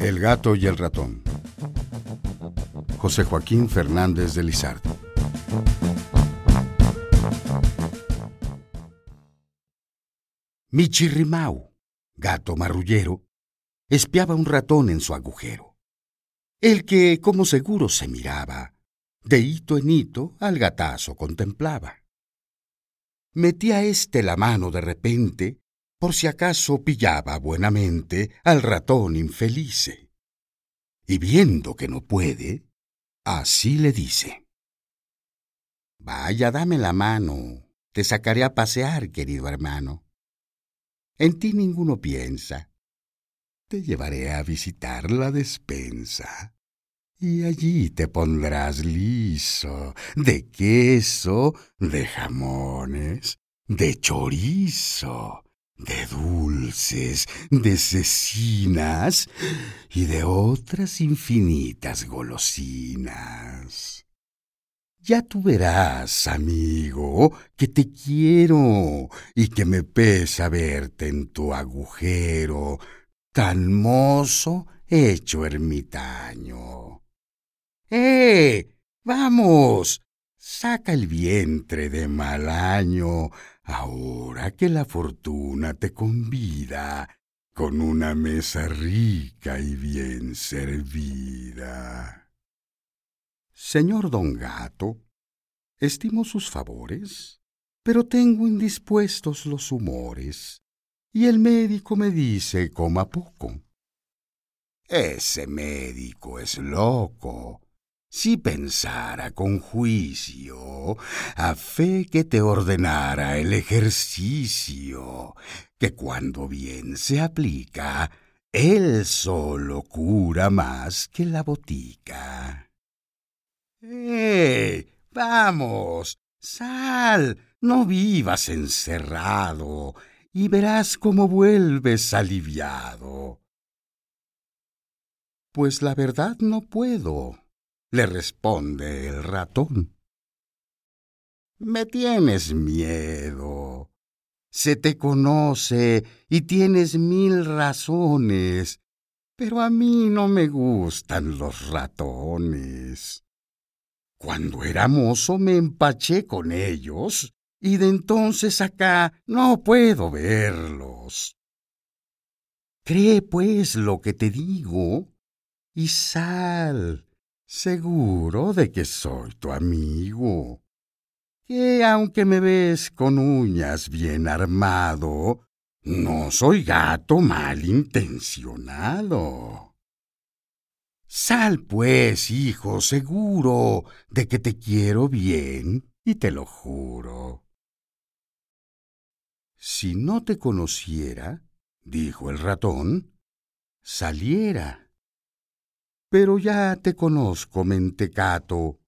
El gato y el ratón. José Joaquín Fernández de Lizardi. Michirrimau, gato marrullero, espiaba un ratón en su agujero. El que, como seguro se miraba, de hito en hito al gatazo contemplaba. Metía éste la mano de repente, por si acaso pillaba buenamente al ratón infelice. Y viendo que no puede, así le dice. Vaya, dame la mano, te sacaré a pasear, querido hermano. En ti ninguno piensa. Te llevaré a visitar la despensa. Y allí te pondrás liso de queso, de jamones, de chorizo, de dulces, de cecinas y de otras infinitas golosinas. Ya tú verás, amigo, que te quiero y que me pesa verte en tu agujero, tan mozo hecho ermitaño. ¡Eh! ¡Vamos! Saca el vientre de mal año, ahora que la fortuna te convida con una mesa rica y bien servida. Señor don Gato, estimo sus favores, pero tengo indispuestos los humores, y el médico me dice coma poco. Ese médico es loco. Si pensara con juicio, a fe que te ordenara el ejercicio, que cuando bien se aplica, él solo cura más que la botica. ¡Eh! Vamos, sal, no vivas encerrado, y verás cómo vuelves aliviado. Pues la verdad no puedo, le responde el ratón. Me tienes miedo. Se te conoce y tienes mil razones, pero a mí no me gustan los ratones. Cuando era mozo me empaché con ellos y de entonces acá no puedo verlos. Cree pues lo que te digo y sal, seguro de que soy tu amigo. Que aunque me ves con uñas bien armado, no soy gato mal intencionado. Sal pues, hijo, seguro de que te quiero bien y te lo juro. Si no te conociera, dijo el ratón, saliera. Pero ya te conozco, mentecato.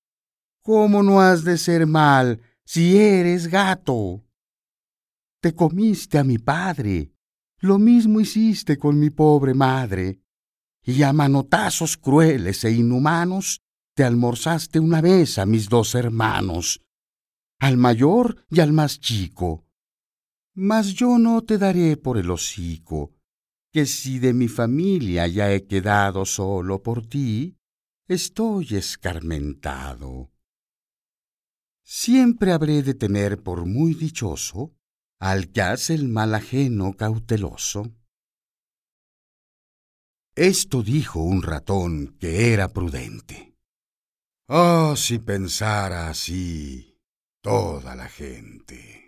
¿Cómo no has de ser mal si eres gato? Te comiste a mi padre, lo mismo hiciste con mi pobre madre y a manotazos crueles e inhumanos te almorzaste una vez a mis dos hermanos, al mayor y al más chico. Mas yo no te daré por el hocico, que si de mi familia ya he quedado solo por ti, estoy escarmentado. Siempre habré de tener por muy dichoso al que hace el mal ajeno cauteloso. Esto dijo un ratón que era prudente. Oh, si pensara así toda la gente.